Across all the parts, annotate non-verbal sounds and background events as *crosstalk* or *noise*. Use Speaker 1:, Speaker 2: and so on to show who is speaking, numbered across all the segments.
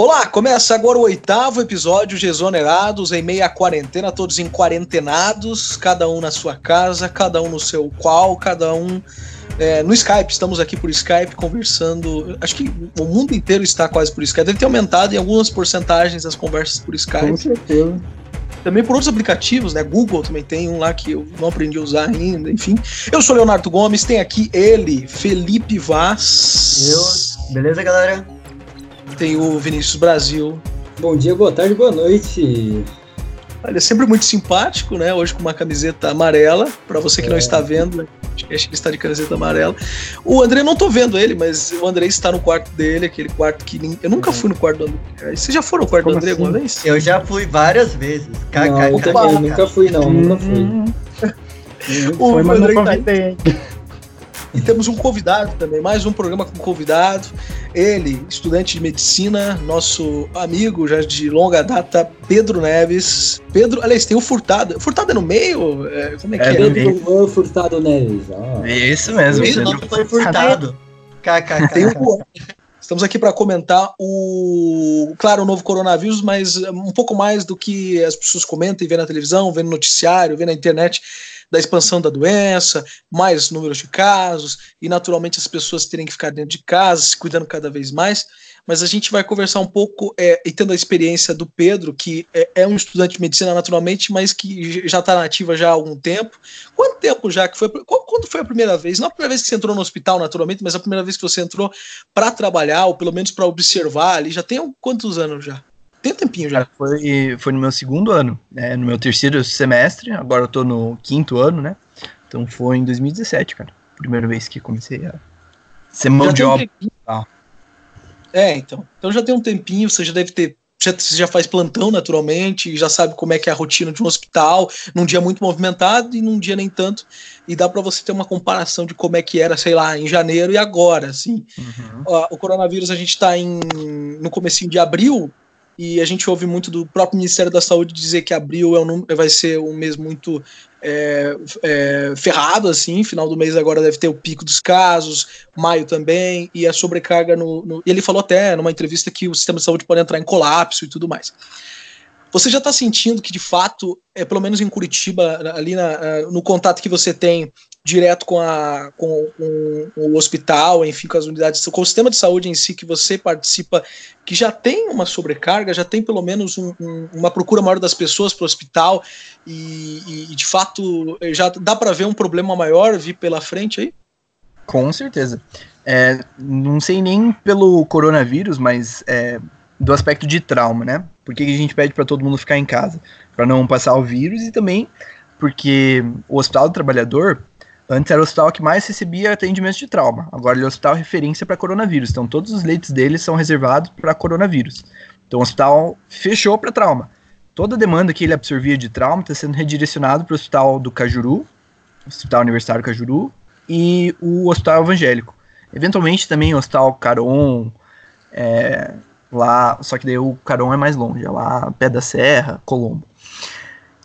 Speaker 1: Olá, começa agora o oitavo episódio de Exonerados, em meia quarentena, todos em quarentenados, cada um na sua casa, cada um no seu qual, cada um é, no Skype. Estamos aqui por Skype conversando. Acho que o mundo inteiro está quase por Skype. Deve ter aumentado em algumas porcentagens as conversas por Skype.
Speaker 2: Com certeza.
Speaker 1: Também por outros aplicativos, né? Google também tem um lá que eu não aprendi a usar ainda, enfim. Eu sou Leonardo Gomes, tem aqui ele, Felipe Vaz.
Speaker 3: Eu. Beleza, galera?
Speaker 1: Tem o Vinícius Brasil.
Speaker 2: Bom dia, boa tarde, boa noite.
Speaker 1: Olha, é sempre muito simpático, né? Hoje com uma camiseta amarela. Para você que é. não está vendo, acho que ele está de camiseta amarela. O André, não tô vendo ele, mas o André está no quarto dele, aquele quarto que. Eu nunca fui no quarto do André. Você já foi no quarto Como do André assim? alguma vez?
Speaker 3: Eu já fui várias vezes.
Speaker 2: Não, eu nunca fui, não, nunca fui. Hum. *laughs*
Speaker 1: o foi, mas André não convidei. Tá e temos um convidado também, mais um programa com convidado. Ele, estudante de medicina, nosso amigo já de longa data, Pedro Neves. Pedro, aliás, tem o Furtado. Furtado é no meio? É, como é, é que é?
Speaker 2: Pedro Furtado Neves.
Speaker 3: Ah. Isso mesmo. Isso, não foi Furtado.
Speaker 1: KKK. *laughs* Estamos aqui para comentar o, claro, o novo coronavírus, mas um pouco mais do que as pessoas comentam e vê na televisão, vê no noticiário, vê na internet da expansão da doença, mais números de casos, e naturalmente as pessoas terem que ficar dentro de casa, se cuidando cada vez mais. Mas a gente vai conversar um pouco, é, e tendo a experiência do Pedro, que é, é um estudante de medicina naturalmente, mas que já está nativa já há algum tempo. Quanto tempo já que foi? Quando foi a primeira vez? Não a primeira vez que você entrou no hospital, naturalmente, mas a primeira vez que você entrou para trabalhar, ou pelo menos para observar ali, já tem quantos anos já? Tem um tempinho já.
Speaker 4: Foi, foi no meu segundo ano, né, no meu terceiro semestre, agora eu tô no quinto ano, né? Então foi em 2017, cara. Primeira vez que comecei a ser mão de obra.
Speaker 1: Um é, então. Então já tem um tempinho, você já deve ter. Já, você já faz plantão naturalmente, já sabe como é que é a rotina de um hospital, num dia muito movimentado e num dia nem tanto. E dá para você ter uma comparação de como é que era, sei lá, em janeiro e agora, assim. Uhum. o coronavírus a gente está no comecinho de abril, e a gente ouve muito do próprio Ministério da Saúde dizer que abril é um, vai ser um mês muito é, é, ferrado, assim, final do mês agora deve ter o pico dos casos, maio também, e a sobrecarga no, no ele falou até numa entrevista que o sistema de saúde pode entrar em colapso e tudo mais. Você já está sentindo que, de fato, é, pelo menos em Curitiba, ali na, no contato que você tem direto com, a, com, com, o hospital, enfim, com as unidades, com o sistema de saúde em si que você participa, que já tem uma sobrecarga, já tem pelo menos um, um, uma procura maior das pessoas para o hospital e, e, de fato já dá para ver um problema maior vir pela frente aí?
Speaker 4: Com certeza. É, não sei nem pelo coronavírus, mas é, do aspecto de trauma, né? Porque a gente pede para todo mundo ficar em casa, para não passar o vírus e também porque o Hospital do Trabalhador Antes era o hospital que mais recebia atendimentos de trauma. Agora ele é o hospital referência para coronavírus. Então todos os leitos dele são reservados para coronavírus. Então o hospital fechou para trauma. Toda a demanda que ele absorvia de trauma está sendo redirecionado para o hospital do Cajuru, Hospital Universitário Cajuru, e o hospital evangélico. Eventualmente também o hospital Caron, é, lá, só que daí o Caron é mais longe, é lá Pé da Serra, Colombo.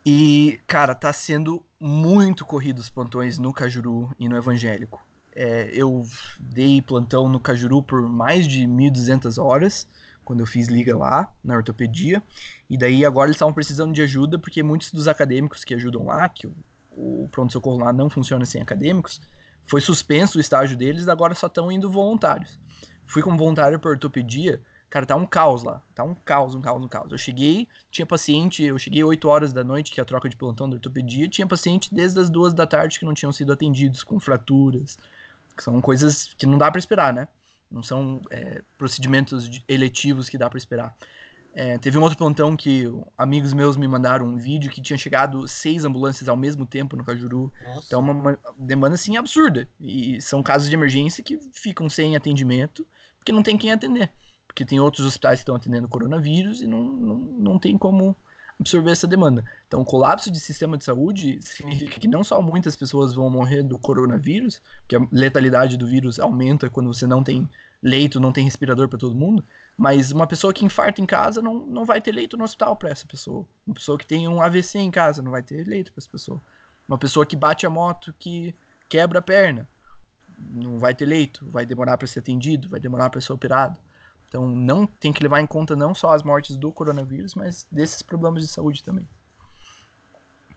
Speaker 4: E, cara, tá sendo muito corrido os plantões no Cajuru e no Evangélico. É, eu dei plantão no Cajuru por mais de 1.200 horas, quando eu fiz liga lá, na ortopedia. E daí agora eles estavam precisando de ajuda, porque muitos dos acadêmicos que ajudam lá, que o, o pronto-socorro lá não funciona sem acadêmicos, foi suspenso o estágio deles, agora só estão indo voluntários. Fui como voluntário para ortopedia, Cara, tá um caos lá. Tá um caos, um caos, um caos. Eu cheguei, tinha paciente, eu cheguei 8 horas da noite, que é a troca de plantão da ortopedia, tinha paciente desde as duas da tarde que não tinham sido atendidos, com fraturas, que são coisas que não dá para esperar, né? Não são é, procedimentos eletivos que dá para esperar. É, teve um outro plantão que amigos meus me mandaram um vídeo que tinha chegado seis ambulâncias ao mesmo tempo no Cajuru. Nossa. Então, uma, uma demanda assim absurda. E são casos de emergência que ficam sem atendimento, porque não tem quem atender porque tem outros hospitais que estão atendendo coronavírus e não, não, não tem como absorver essa demanda. Então, o colapso de sistema de saúde significa que não só muitas pessoas vão morrer do coronavírus, porque a letalidade do vírus aumenta quando você não tem leito, não tem respirador para todo mundo, mas uma pessoa que infarta em casa não, não vai ter leito no hospital para essa pessoa. Uma pessoa que tem um AVC em casa não vai ter leito para essa pessoa. Uma pessoa que bate a moto que quebra a perna não vai ter leito, vai demorar para ser atendido, vai demorar para ser operado. Então não tem que levar em conta não só as mortes do coronavírus, mas desses problemas de saúde também.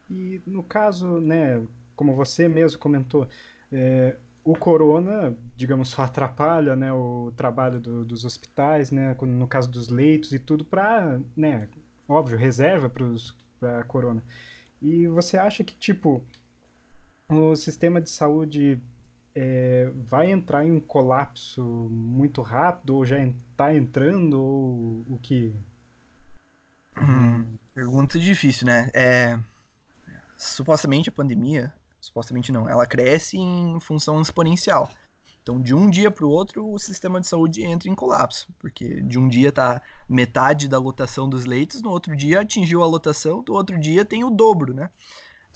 Speaker 5: E no caso, né, como você mesmo comentou, é, o corona, digamos, só atrapalha né, o trabalho do, dos hospitais, né, no caso dos leitos e tudo, para, né, óbvio, reserva para a corona. E você acha que, tipo, o sistema de saúde é, vai entrar em um colapso muito rápido, ou já está entrando, ou o que?
Speaker 4: Hum, pergunta difícil, né? É, supostamente a pandemia, supostamente não, ela cresce em função exponencial. Então, de um dia para o outro, o sistema de saúde entra em colapso, porque de um dia está metade da lotação dos leitos, no outro dia atingiu a lotação, do outro dia tem o dobro, né?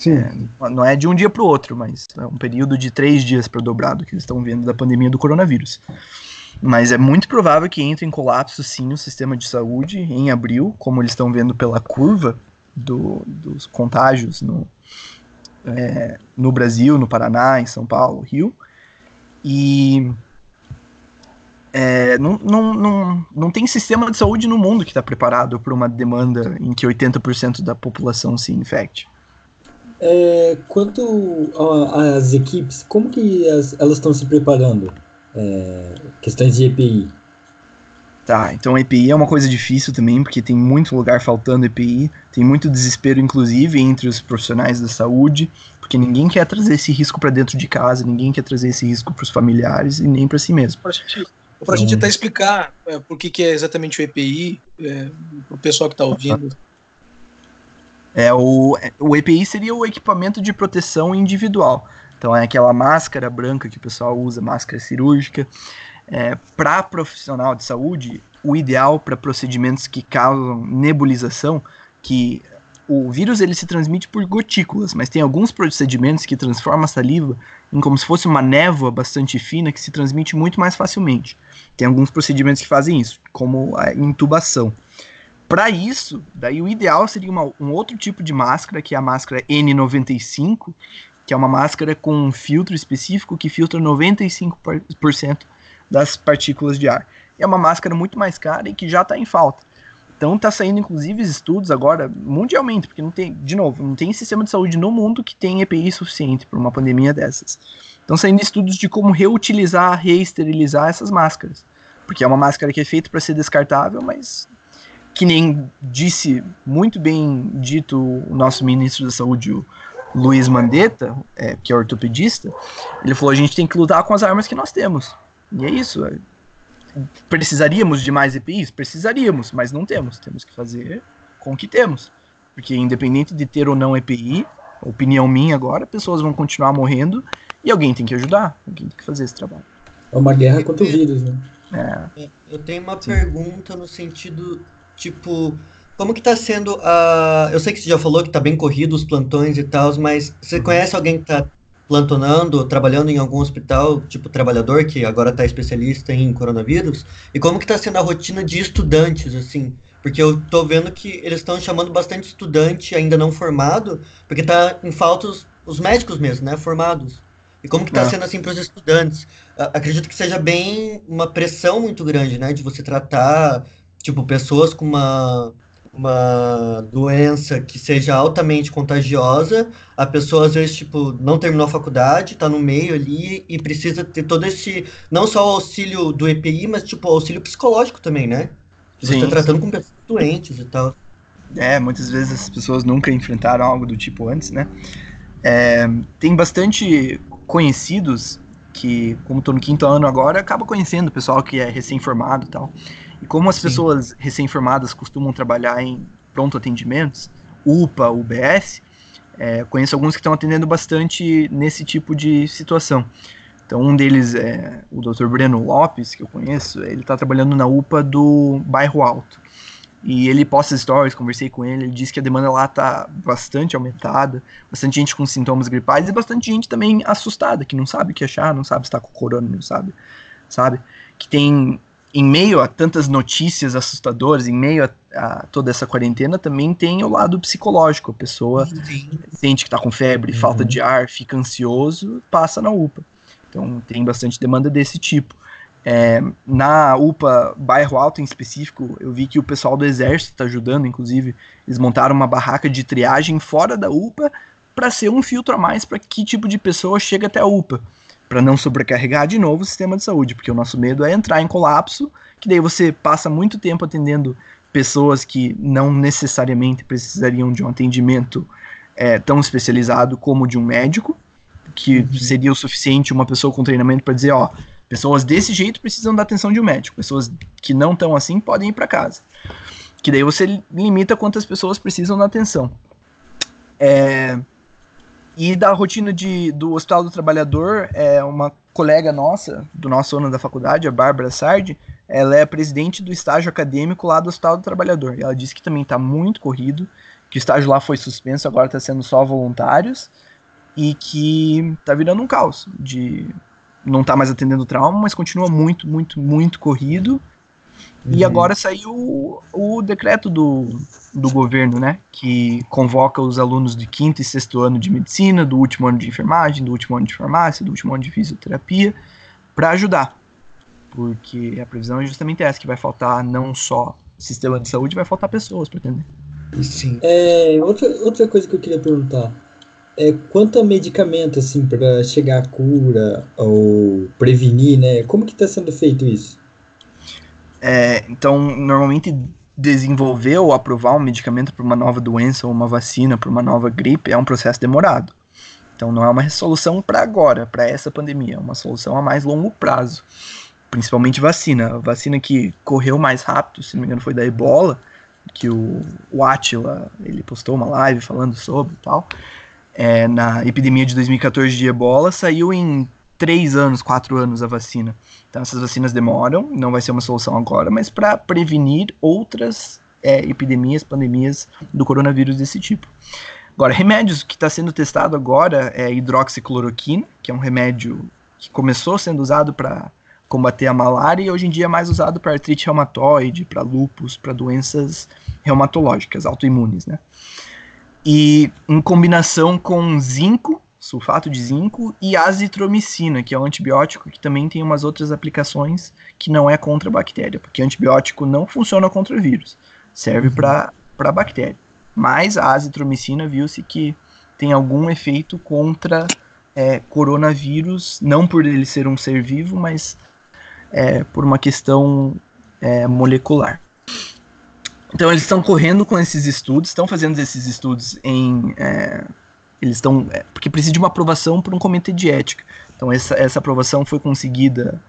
Speaker 4: Sim. É, não é de um dia para o outro, mas é um período de três dias para dobrado que eles estão vendo da pandemia do coronavírus. Mas é muito provável que entre em colapso, sim, o sistema de saúde em abril, como eles estão vendo pela curva do, dos contágios no, é, no Brasil, no Paraná, em São Paulo, Rio. E é, não, não, não, não tem sistema de saúde no mundo que está preparado para uma demanda em que 80% da população se infecte.
Speaker 2: É, quanto às equipes, como que as, elas estão se preparando? É, questões de EPI.
Speaker 4: Tá, então EPI é uma coisa difícil também, porque tem muito lugar faltando EPI, tem muito desespero, inclusive, entre os profissionais da saúde, porque ninguém quer trazer esse risco para dentro de casa, ninguém quer trazer esse risco para os familiares e nem para si mesmo.
Speaker 1: Para gente, a gente até explicar é, por que, que é exatamente o EPI, é, para o pessoal que está ouvindo.
Speaker 4: É, o, o EPI seria o equipamento de proteção individual. Então é aquela máscara branca que o pessoal usa, máscara cirúrgica. É, para profissional de saúde, o ideal para procedimentos que causam nebulização, que o vírus ele se transmite por gotículas, mas tem alguns procedimentos que transformam a saliva em como se fosse uma névoa bastante fina que se transmite muito mais facilmente. Tem alguns procedimentos que fazem isso, como a intubação. Para isso, daí o ideal seria uma, um outro tipo de máscara, que é a máscara N95, que é uma máscara com um filtro específico que filtra 95% das partículas de ar. É uma máscara muito mais cara e que já está em falta. Então está saindo inclusive estudos agora mundialmente, porque não tem, de novo, não tem sistema de saúde no mundo que tenha EPI suficiente para uma pandemia dessas. Estão saindo estudos de como reutilizar, reesterilizar essas máscaras. Porque é uma máscara que é feita para ser descartável, mas que nem disse muito bem dito o nosso ministro da Saúde, o Luiz Mandetta, é, que é ortopedista, ele falou: a gente tem que lutar com as armas que nós temos. E é isso. É. Precisaríamos de mais EPIs? Precisaríamos, mas não temos. Temos que fazer com o que temos. Porque independente de ter ou não EPI, opinião minha agora, pessoas vão continuar morrendo e alguém tem que ajudar, alguém tem que fazer esse trabalho.
Speaker 2: É uma guerra contra o vírus, né?
Speaker 3: É. Eu tenho uma Sim. pergunta no sentido, tipo, como que tá sendo a... Eu sei que você já falou que tá bem corrido os plantões e tal, mas você uhum. conhece alguém que tá plantonando, trabalhando em algum hospital, tipo trabalhador que agora está especialista em coronavírus? E como que está sendo a rotina de estudantes, assim? Porque eu estou vendo que eles estão chamando bastante estudante ainda não formado, porque está em falta os, os, médicos mesmo, né, formados. E como que está é. sendo assim para os estudantes? acredito que seja bem uma pressão muito grande, né, de você tratar tipo pessoas com uma uma doença que seja altamente contagiosa, a pessoa às vezes tipo não terminou a faculdade, está no meio ali e precisa ter todo esse não só o auxílio do EPI, mas tipo o auxílio psicológico também, né? Você está tratando com pessoas doentes e tal.
Speaker 4: É, muitas vezes as pessoas nunca enfrentaram algo do tipo antes, né? É, tem bastante conhecidos que, como estou no quinto ano agora, acaba conhecendo o pessoal que é recém-formado e tal. E como as Sim. pessoas recém-formadas costumam trabalhar em pronto atendimentos, UPA, UBS, é, conheço alguns que estão atendendo bastante nesse tipo de situação. Então, um deles é o Dr. Breno Lopes, que eu conheço, ele está trabalhando na UPA do Bairro Alto. E ele posta stories, conversei com ele, ele disse que a demanda lá está bastante aumentada, bastante gente com sintomas gripais e bastante gente também assustada, que não sabe o que achar, não sabe se está com corona, não sabe, sabe? Que tem em meio a tantas notícias assustadoras, em meio a, a, toda essa quarentena, também tem o lado psicológico. A pessoa Sim. sente que está com febre, uhum. falta de ar, fica ansioso, passa na UPA. Então tem bastante demanda desse tipo. É, na UPA Bairro Alto em específico, eu vi que o pessoal do Exército está ajudando, inclusive, eles montaram uma barraca de triagem fora da UPA para ser um filtro a mais para que tipo de pessoa chega até a UPA, para não sobrecarregar de novo o sistema de saúde, porque o nosso medo é entrar em colapso, que daí você passa muito tempo atendendo pessoas que não necessariamente precisariam de um atendimento é, tão especializado como de um médico, que uhum. seria o suficiente uma pessoa com treinamento para dizer, ó, pessoas desse jeito precisam da atenção de um médico, pessoas que não estão assim podem ir para casa. Que daí você limita quantas pessoas precisam da atenção. É, e da rotina de, do Hospital do Trabalhador, é uma colega nossa, do nosso ano da faculdade, a Bárbara Sardi, ela é presidente do estágio acadêmico lá do Hospital do Trabalhador. E ela disse que também está muito corrido, que o estágio lá foi suspenso, agora está sendo só voluntários, e que está virando um caos. De não tá mais atendendo trauma, mas continua muito, muito, muito corrido. Uhum. E agora saiu o, o decreto do, do governo, né? Que convoca os alunos de quinto e sexto ano de medicina, do último ano de enfermagem, do último ano de farmácia, do último ano de fisioterapia, para ajudar. Porque a previsão é justamente essa, que vai faltar não só sistema de saúde, vai faltar pessoas para atender.
Speaker 2: Sim. É, outra, outra coisa que eu queria perguntar. É, quanto a medicamento, assim, para chegar à cura ou prevenir, né? Como que está sendo feito isso?
Speaker 4: É, então, normalmente desenvolver ou aprovar um medicamento para uma nova doença ou uma vacina para uma nova gripe é um processo demorado. Então não é uma solução para agora, para essa pandemia, é uma solução a mais longo prazo. Principalmente vacina. A vacina que correu mais rápido, se não me engano, foi da ebola, que o, o Atila, ele postou uma live falando sobre e tal. É, na epidemia de 2014 de ebola, saiu em três anos, quatro anos a vacina. Então essas vacinas demoram, não vai ser uma solução agora, mas para prevenir outras é, epidemias, pandemias do coronavírus desse tipo. Agora, remédios que está sendo testado agora é hidroxicloroquina, que é um remédio que começou sendo usado para combater a malária e hoje em dia é mais usado para artrite reumatoide, para lupus, para doenças reumatológicas, autoimunes, né? E em combinação com zinco, sulfato de zinco e azitromicina, que é um antibiótico que também tem umas outras aplicações que não é contra a bactéria, porque antibiótico não funciona contra vírus, serve uhum. para bactéria. Mas a azitromicina viu-se que tem algum efeito contra é, coronavírus, não por ele ser um ser vivo, mas é, por uma questão é, molecular. Então eles estão correndo com esses estudos, estão fazendo esses estudos em é, eles estão. É, porque precisa de uma aprovação por um comitê de ética. Então, essa, essa aprovação foi conseguida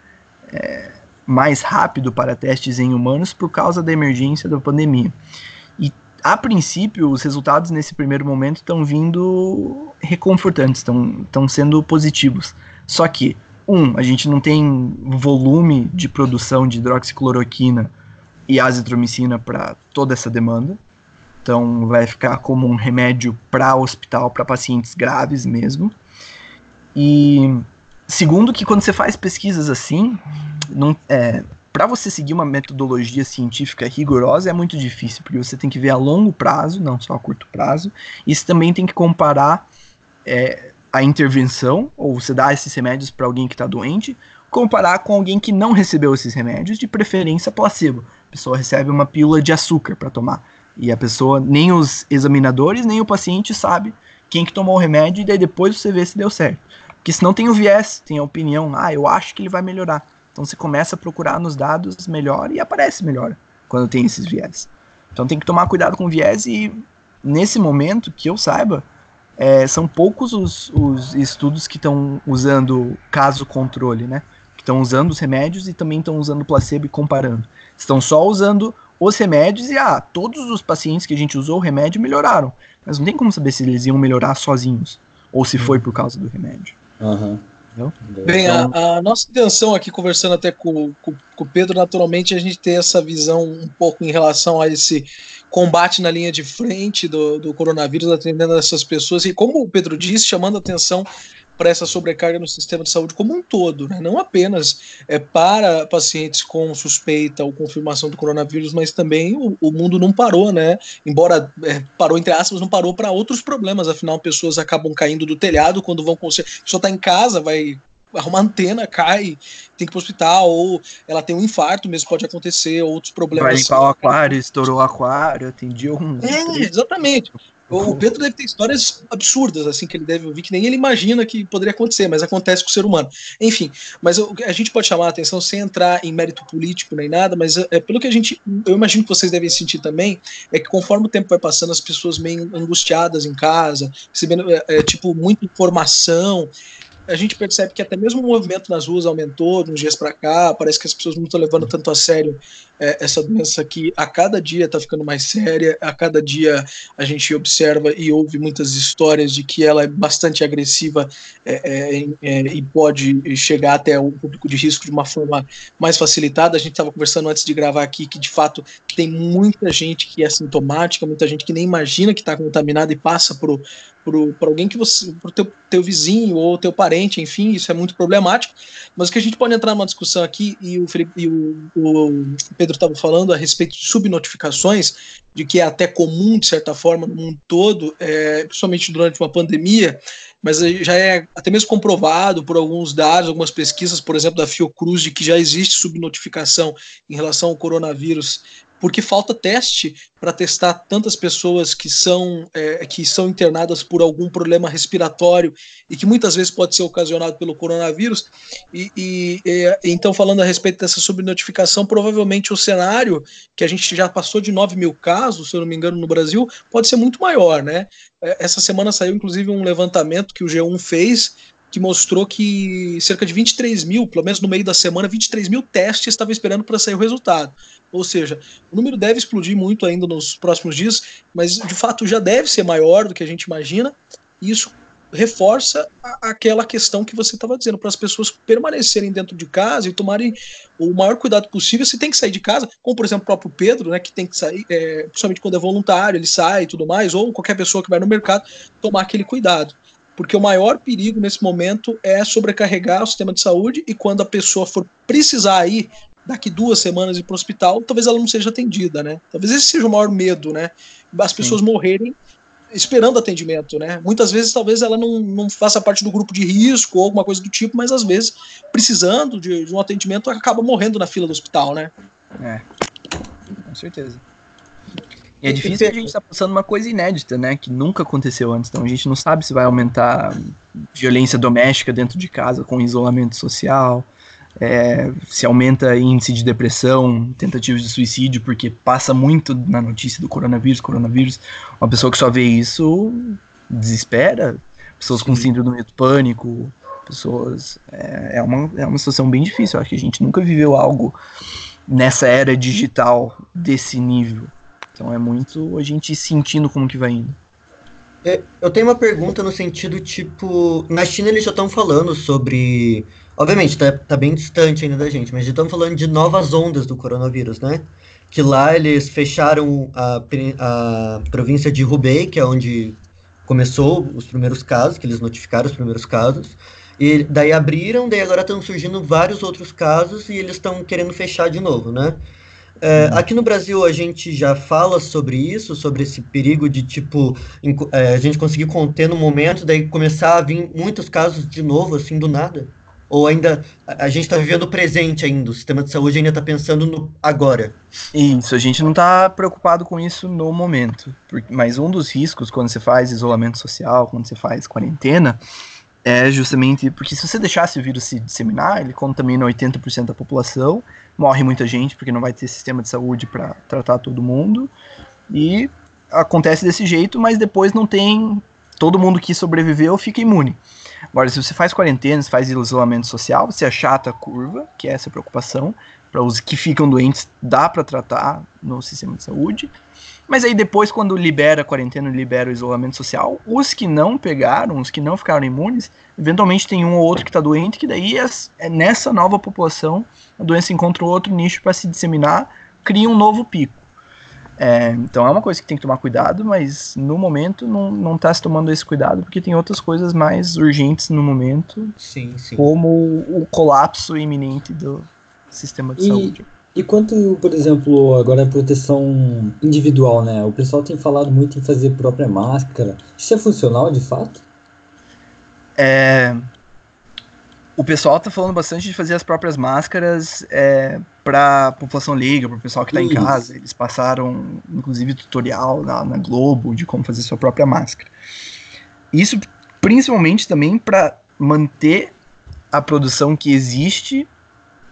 Speaker 4: é, mais rápido para testes em humanos por causa da emergência da pandemia. E, a princípio, os resultados nesse primeiro momento estão vindo reconfortantes, estão sendo positivos. Só que, um, a gente não tem volume de produção de hidroxicloroquina e azitromicina para toda essa demanda. Então vai ficar como um remédio para hospital, para pacientes graves mesmo. E segundo que quando você faz pesquisas assim, é, para você seguir uma metodologia científica rigorosa é muito difícil, porque você tem que ver a longo prazo, não só a curto prazo, e você também tem que comparar é, a intervenção, ou você dá esses remédios para alguém que está doente, comparar com alguém que não recebeu esses remédios, de preferência placebo. A pessoa recebe uma pílula de açúcar para tomar. E a pessoa, nem os examinadores, nem o paciente sabe quem que tomou o remédio e daí depois você vê se deu certo. Porque senão tem o viés, tem a opinião, ah, eu acho que ele vai melhorar. Então você começa a procurar nos dados melhor e aparece melhor quando tem esses viés. Então tem que tomar cuidado com o viés e nesse momento, que eu saiba, é, são poucos os, os estudos que estão usando caso controle, né? Que estão usando os remédios e também estão usando placebo e comparando. Estão só usando os remédios e, ah, todos os pacientes que a gente usou o remédio melhoraram. Mas não tem como saber se eles iam melhorar sozinhos ou se foi por causa do remédio.
Speaker 2: Uhum.
Speaker 1: Bem, então, a, a, nossa intenção aqui, conversando até com, com, com, o Pedro, naturalmente, é a gente ter essa visão um pouco em relação a esse combate na linha de frente do, do coronavírus, atendendo essas pessoas, e como o Pedro disse, chamando atenção para essa sobrecarga no sistema de saúde como um todo, né? não apenas é, para pacientes com suspeita ou confirmação do coronavírus, mas também o, o mundo não parou, né? Embora é, parou entre aspas, não parou para outros problemas. Afinal, pessoas acabam caindo do telhado quando vão conseguir. Pessoa está em casa, vai arruma antena, cai, tem que ir pro hospital, ou ela tem um infarto mesmo, pode acontecer, outros problemas.
Speaker 4: Vai limpar o aquário, estourou o aquário, atendi um.
Speaker 1: É, exatamente. O Pedro deve ter histórias absurdas, assim, que ele deve ouvir, que nem ele imagina que poderia acontecer, mas acontece com o ser humano. Enfim, mas a gente pode chamar a atenção sem entrar em mérito político nem nada, mas é, pelo que a gente, eu imagino que vocês devem sentir também, é que conforme o tempo vai passando, as pessoas meio angustiadas em casa, recebendo, é, é, tipo, muita informação, a gente percebe que até mesmo o movimento nas ruas aumentou uns dias para cá. Parece que as pessoas não estão levando tanto a sério é, essa doença que a cada dia está ficando mais séria. A cada dia a gente observa e ouve muitas histórias de que ela é bastante agressiva é, é, é e pode chegar até o público de risco de uma forma mais facilitada. A gente estava conversando antes de gravar aqui que de fato tem muita gente que é sintomática, muita gente que nem imagina que está contaminada e passa por para alguém que você, para o teu, teu vizinho ou teu parente, enfim, isso é muito problemático. Mas o que a gente pode entrar numa discussão aqui, e o, Felipe, e o, o Pedro estava falando a respeito de subnotificações, de que é até comum, de certa forma, no mundo todo, é, principalmente durante uma pandemia, mas já é até mesmo comprovado por alguns dados, algumas pesquisas, por exemplo, da Fiocruz, de que já existe subnotificação em relação ao coronavírus porque falta teste para testar tantas pessoas que são, é, que são internadas por algum problema respiratório e que muitas vezes pode ser ocasionado pelo coronavírus. E, e, e então, falando a respeito dessa subnotificação, provavelmente o cenário que a gente já passou de 9 mil casos, se eu não me engano, no Brasil, pode ser muito maior, né? É, essa semana saiu, inclusive, um levantamento que o G1 fez que mostrou que cerca de 23 mil, pelo menos no meio da semana, 23 mil testes estavam esperando para sair o resultado. Ou seja, o número deve explodir muito ainda nos próximos dias, mas de fato já deve ser maior do que a gente imagina, e isso reforça a, aquela questão que você estava dizendo, para as pessoas permanecerem dentro de casa e tomarem o maior cuidado possível. Se tem que sair de casa, como por exemplo o próprio Pedro, né, que tem que sair, é, principalmente quando é voluntário, ele sai e tudo mais, ou qualquer pessoa que vai no mercado, tomar aquele cuidado porque o maior perigo nesse momento é sobrecarregar o sistema de saúde e quando a pessoa for precisar ir daqui duas semanas ir para o hospital, talvez ela não seja atendida, né? Talvez esse seja o maior medo, né? As pessoas Sim. morrerem esperando atendimento, né? Muitas vezes talvez ela não, não faça parte do grupo de risco ou alguma coisa do tipo, mas às vezes precisando de, de um atendimento acaba morrendo na fila do hospital, né?
Speaker 4: É, com certeza. E é difícil que a gente está passando uma coisa inédita, né? Que nunca aconteceu antes. Então a gente não sabe se vai aumentar violência doméstica dentro de casa com isolamento social, é, se aumenta índice de depressão, tentativas de suicídio, porque passa muito na notícia do coronavírus, coronavírus. Uma pessoa que só vê isso desespera. Pessoas com síndrome do pânico, pessoas. É, é, uma, é uma situação bem difícil. Eu acho que a gente nunca viveu algo nessa era digital desse nível. Então é muito a gente sentindo como que vai indo.
Speaker 3: É, eu tenho uma pergunta no sentido, tipo, na China eles já estão falando sobre. Obviamente, tá, tá bem distante ainda da gente, mas já estão falando de novas ondas do coronavírus, né? Que lá eles fecharam a, a província de Hubei, que é onde começou os primeiros casos, que eles notificaram os primeiros casos. E daí abriram, daí agora estão surgindo vários outros casos e eles estão querendo fechar de novo, né? É, aqui no Brasil a gente já fala sobre isso, sobre esse perigo de tipo é, a gente conseguir conter no momento, daí começar a vir muitos casos de novo, assim, do nada. Ou ainda a, gente está vivendo o presente ainda, o sistema de saúde ainda está pensando no agora.
Speaker 4: Isso, a gente não está preocupado com isso no momento. Mas um dos riscos quando você faz isolamento social, quando você faz quarentena, é justamente porque se você deixasse o vírus se disseminar, ele contamina 80% da população, morre muita gente porque não vai ter sistema de saúde para tratar todo mundo, e acontece desse jeito, mas depois não tem. Todo mundo que sobreviveu fica imune. Agora, se você faz quarentena, se faz isolamento social, você achata a curva, que é essa preocupação, para os que ficam doentes, dá para tratar no sistema de saúde. Mas aí depois, quando libera a quarentena, libera o isolamento social, os que não pegaram, os que não ficaram imunes, eventualmente tem um ou outro que está doente, que daí é, é, nessa nova população a doença encontra outro nicho para se disseminar, cria um novo pico. É, então é uma coisa que tem que tomar cuidado, mas no momento não está se tomando esse cuidado porque tem outras coisas mais urgentes no momento,
Speaker 3: sim, sim.
Speaker 4: como o colapso iminente do sistema de
Speaker 2: e,
Speaker 4: saúde.
Speaker 2: E quanto, por exemplo, agora a proteção individual, né? O pessoal tem falado muito em fazer própria máscara. Isso é funcional de fato?
Speaker 4: É... o pessoal tá falando bastante de fazer as próprias máscaras é, para população leiga, para o pessoal que está em casa. Eles passaram, inclusive, tutorial na, na, Globo de como fazer sua própria máscara. Isso principalmente também para manter a produção que existe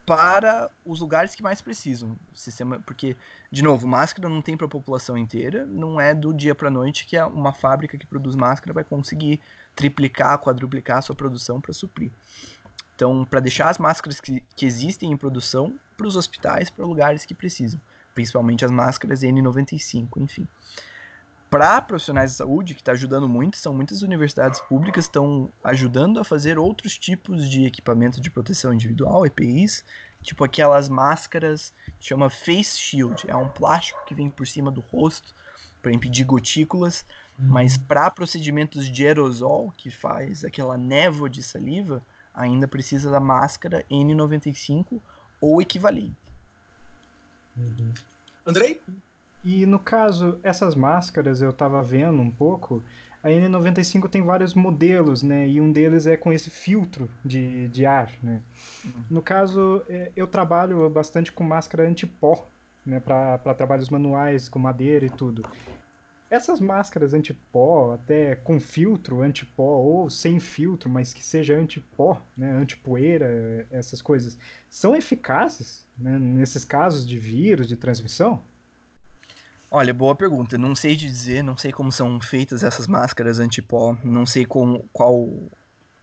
Speaker 4: para os lugares que mais precisam. Sistema, porque, de novo, máscara não tem para a população inteira, não é do dia para a noite que uma fábrica que produz máscara vai conseguir triplicar, quadruplicar a sua produção para suprir. Então, para deixar as máscaras que, que existem em produção para os hospitais, para lugares que precisam, principalmente as máscaras N95, enfim. Para profissionais de saúde, que está ajudando muito, são muitas universidades públicas estão ajudando a fazer outros tipos de equipamento de proteção individual, EPIs, tipo aquelas máscaras que chama face shield, é um plástico que vem por cima do rosto para impedir gotículas, uhum. mas para procedimentos de aerosol, que faz aquela névoa de saliva, ainda precisa da máscara N95 ou equivalente.
Speaker 1: Uhum. Andrei?
Speaker 5: E no caso, essas máscaras eu estava vendo um pouco, a N95 tem vários modelos, né? E um deles é com esse filtro de, de ar, né? Uhum. No caso, é, eu trabalho bastante com máscara antipó, né? Para trabalhos manuais, com madeira e tudo. Essas máscaras antipó, até com filtro antipó ou sem filtro, mas que seja antipó, né, antipoeira, essas coisas, são eficazes né, nesses casos de vírus, de transmissão?
Speaker 4: Olha, boa pergunta. Não sei dizer, não sei como são feitas essas máscaras antipó, não sei com qual,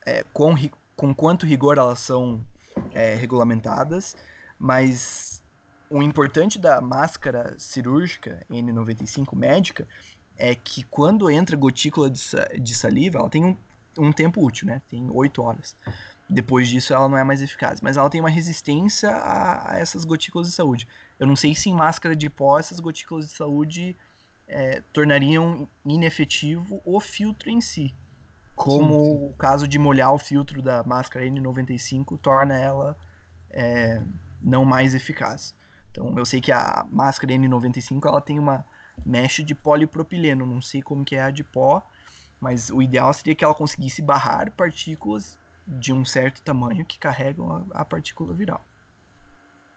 Speaker 4: é, com, com quanto rigor elas são é, regulamentadas, mas o importante da máscara cirúrgica N95 médica é que quando entra gotícula de, de saliva, ela tem um, um tempo útil, né? Tem oito horas. Depois disso, ela não é mais eficaz. Mas ela tem uma resistência a, a essas gotículas de saúde. Eu não sei se em máscara de pó essas gotículas de saúde é, tornariam inefetivo o filtro em si. Como sim, sim. o caso de molhar o filtro da máscara N95 torna ela é, não mais eficaz. Então eu sei que a máscara N95 ela tem uma mesh de polipropileno, não sei como que é a de pó, mas o ideal seria que ela conseguisse barrar partículas de um certo tamanho que carregam a, a partícula viral.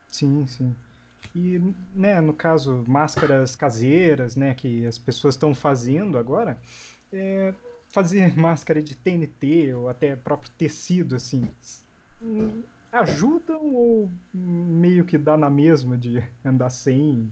Speaker 5: Sim, sim. E, né, no caso, máscaras caseiras, né, que as pessoas estão fazendo agora, é, fazer *laughs* máscara de TNT ou até próprio tecido, assim, ajudam ou meio que dá na mesma de andar sem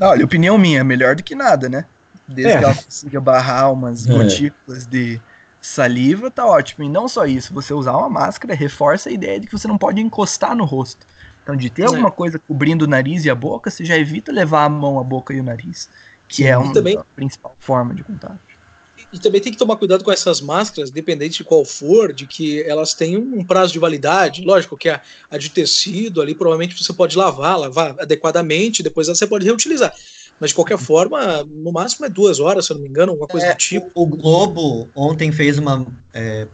Speaker 4: Olha, opinião minha, melhor do que nada, né? Desde é. que ela consiga barrar umas *laughs* é. gotículas de saliva, tá ótimo. E não só isso, você usar uma máscara reforça a ideia de que você não pode encostar no rosto. Então, de ter é. alguma coisa cobrindo o nariz e a boca, você já evita levar a mão, a boca e o nariz, que Sim, é uma também... principal forma de contato.
Speaker 1: E também tem que tomar cuidado com essas máscaras, dependente de qual for, de que elas têm um prazo de validade. Lógico que a, a de tecido ali, provavelmente você pode lavar, lavar adequadamente, depois você pode reutilizar. Mas de qualquer forma, no máximo é duas horas, se eu não me engano, alguma coisa é, do tipo.
Speaker 3: O Globo ontem fez uma. É,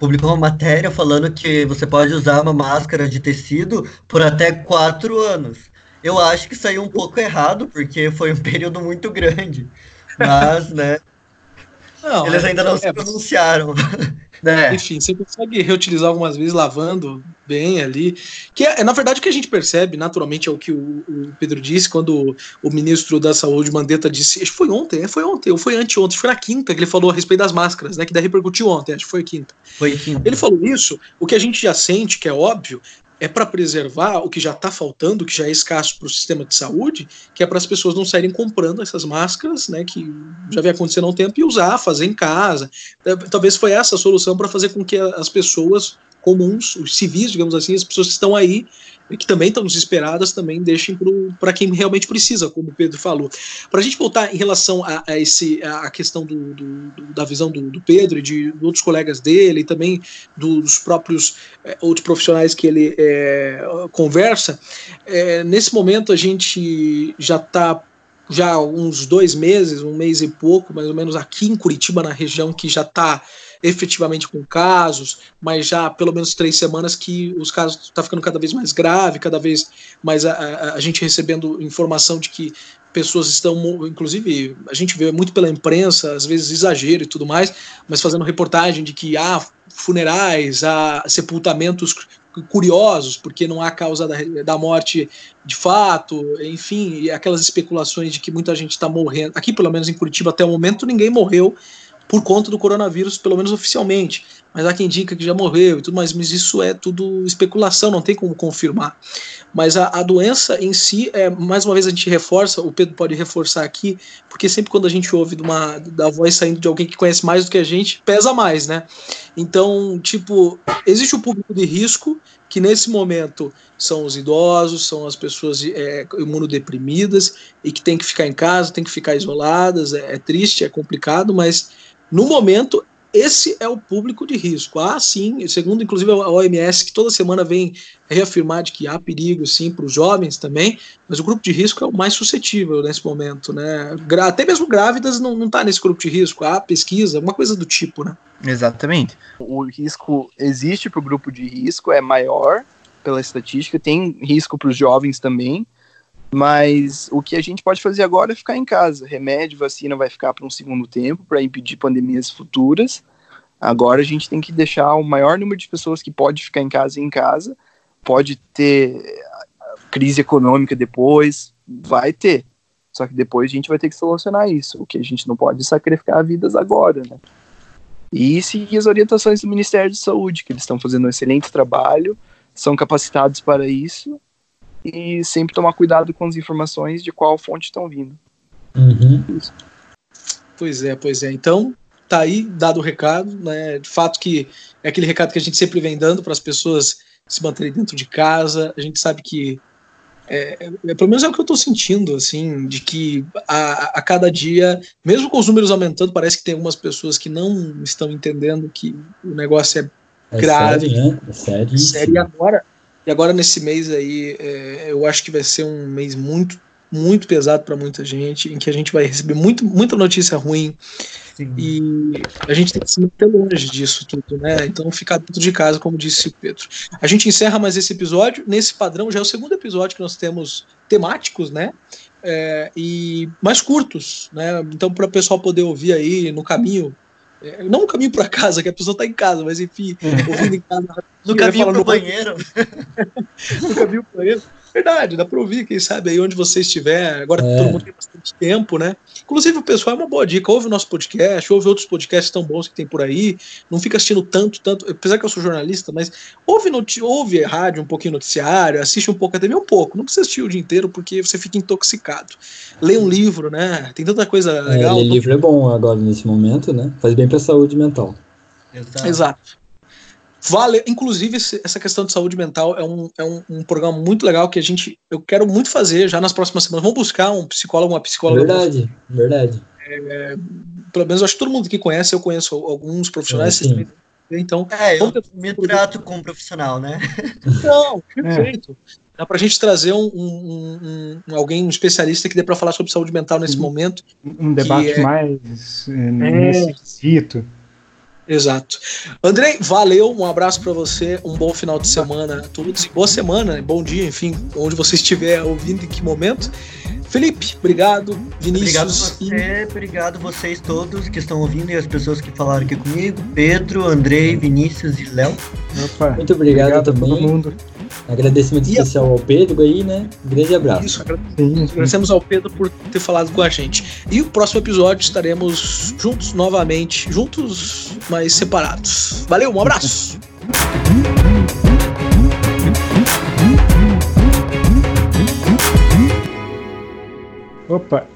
Speaker 3: publicou uma matéria falando que você pode usar uma máscara de tecido por até quatro anos. Eu acho que saiu um pouco errado, porque foi um *laughs* período muito grande. Mas, né, não, Eles é, ainda não é, se pronunciaram. *laughs*
Speaker 1: É. Enfim, você consegue reutilizar algumas vezes lavando bem ali. Que é, na verdade, o que a gente percebe, naturalmente, é o que o, o Pedro disse quando o, ministro da Saúde, Mandetta, disse. Acho que foi ontem, é, foi ontem, ou foi anteontem, foi na quinta que ele falou a respeito das máscaras, né? Que daí repercutiu ontem, acho que foi quinta.
Speaker 3: Foi quinta.
Speaker 1: Ele falou isso, o que a gente já sente, que é óbvio, é para preservar o que já está faltando, que já é escasso para o sistema de saúde, que é para as pessoas não saírem comprando essas máscaras, né, que já vem acontecendo há um tempo, e usar, fazer em casa. É, talvez foi essa a solução para fazer com que as pessoas comuns, os civis, digamos assim, as pessoas que estão aí e que também estão desesperadas, também deixem para quem realmente precisa, como o Pedro falou. Para a gente voltar em relação a, a, esse, a questão do, do, da visão do, do, Pedro e de outros colegas dele, e também dos próprios é, outros profissionais que ele é, conversa, é, nesse momento a gente já está já uns dois meses, um mês e pouco, mais ou menos aqui em Curitiba, na região que já está efetivamente com casos, mas já pelo menos três semanas que os casos estão tá ficando cada vez mais grave, cada vez mais a, a, a gente recebendo informação de que pessoas estão, inclusive, a gente vê muito pela imprensa, às vezes exagero e tudo mais, mas fazendo reportagem de que há funerais, há sepultamentos curiosos, porque não há causa da, da morte de fato, enfim, aquelas especulações de que muita gente está morrendo. Aqui, pelo menos em Curitiba, até o momento, ninguém morreu por conta do coronavírus, pelo menos oficialmente. Mas há quem diga que já morreu e tudo mais, mas isso é tudo especulação, não tem como confirmar. Mas a, a, doença em si, é, mais uma vez a gente reforça, o Pedro pode reforçar aqui, porque sempre quando a gente ouve uma, da voz saindo de alguém que conhece mais do que a gente, pesa mais, né? Então, tipo, existe o público de risco, que nesse momento são os idosos, são as pessoas é, imunodeprimidas e que tem que ficar em casa, tem que ficar isoladas, é, é triste, é complicado, mas no momento, esse é o público de risco. Há sim, segundo inclusive a OMS, que toda semana vem reafirmar de que há perigo sim para os jovens também, mas o grupo de risco é o mais suscetível nesse momento, né? Até mesmo grávidas não está nesse grupo de risco, há pesquisa, uma coisa do tipo, né?
Speaker 4: Exatamente. O risco existe para o grupo de risco, é maior pela estatística, tem risco para os jovens também, mas o que a gente pode fazer agora é ficar em casa. Remédio, vacina vai ficar para um segundo tempo para impedir pandemias futuras. Agora a gente tem que deixar o maior número de pessoas que pode ficar em casa em casa. Pode ter crise econômica depois, vai ter. Só que depois a gente vai ter que solucionar isso. O que a gente não pode sacrificar vidas agora, né? E seguir as orientações do Ministério de Saúde, que eles estão fazendo um excelente trabalho, são capacitados para isso e sempre tomar cuidado com as informações de qual fonte estão vindo.
Speaker 2: Uhum.
Speaker 1: Pois é, pois é. Então, tá aí dado o recado, né? De fato que é aquele recado que a gente sempre vem dando para as pessoas se manterem dentro de casa. A gente sabe que é, é, pelo menos é o que eu estou sentindo, assim, de que a, a cada dia, mesmo com os números aumentando, parece que tem algumas pessoas que não estão entendendo que o negócio é, é grave.
Speaker 2: Sério, né? É sério.
Speaker 1: sério. E agora, e agora nesse mês aí, é, eu acho que vai ser um mês muito, muito pesado para muita gente, em que a gente vai receber muito, muita notícia ruim. Sim. E a gente tem que se manter longe disso tudo, né? Então ficar dentro de casa, como disse o Pedro. A gente encerra mais esse episódio. Nesse padrão, já é o segundo episódio que nós temos temáticos, né? É, e mais curtos, né? Então, para o pessoal poder ouvir aí no caminho não no caminho para casa, que a pessoa está em casa, mas enfim, ouvindo em casa.
Speaker 3: no caminho para o banheiro. *laughs*
Speaker 1: no caminho para o banheiro. Verdade, dá para ouvir, quem sabe aí onde você estiver. Agora é. todo mundo tem bastante tempo, né? Inclusive, o pessoal é uma boa dica. Ouve o nosso podcast, ouve outros podcasts tão bons que tem por aí. Não fica assistindo tanto, tanto. Apesar que eu sou jornalista, mas ouve, noti ouve rádio, um pouquinho noticiário, assiste um pouco a TV, um pouco. Não precisa assistir o dia inteiro porque você fica intoxicado. Lê um livro, né? Tem tanta coisa é, legal.
Speaker 2: ler livro é bom agora nesse momento, né? Faz bem para a saúde mental.
Speaker 1: Exato. Exato. Vale, inclusive, essa questão de saúde mental é um, é um, um, programa muito legal que a gente. Eu quero muito fazer já nas próximas semanas. Vamos buscar um psicólogo, uma psicóloga.
Speaker 2: Verdade, verdade.
Speaker 1: É, pelo menos acho que todo mundo que conhece, eu conheço alguns profissionais.
Speaker 2: É,
Speaker 1: então,
Speaker 3: é, eu me trato com um profissional, né? *laughs*
Speaker 1: Não, *laughs* perfeito. É. Dá pra gente trazer um, um, um, alguém, um especialista que dê para falar sobre saúde mental nesse momento.
Speaker 5: Um debate é, mais é, nesse quesito.
Speaker 1: Exato. Andrei, valeu, um abraço para você, um bom final de semana a todos, boa semana, bom dia, enfim, onde você estiver ouvindo, em que momento. Felipe, obrigado. Vinícius.
Speaker 3: Obrigado você, e... obrigado vocês todos que estão ouvindo e as pessoas que falaram aqui comigo. Pedro, Andrei, Vinícius e Léo.
Speaker 2: Muito obrigado, obrigado também. todo mundo. Agradecimento especial ao Pedro aí, né? Um grande abraço. Isso,
Speaker 1: agradecemos ao Pedro por ter falado com a gente. E o próximo episódio estaremos juntos novamente, juntos, mas separados. Valeu, um abraço.
Speaker 5: Opa,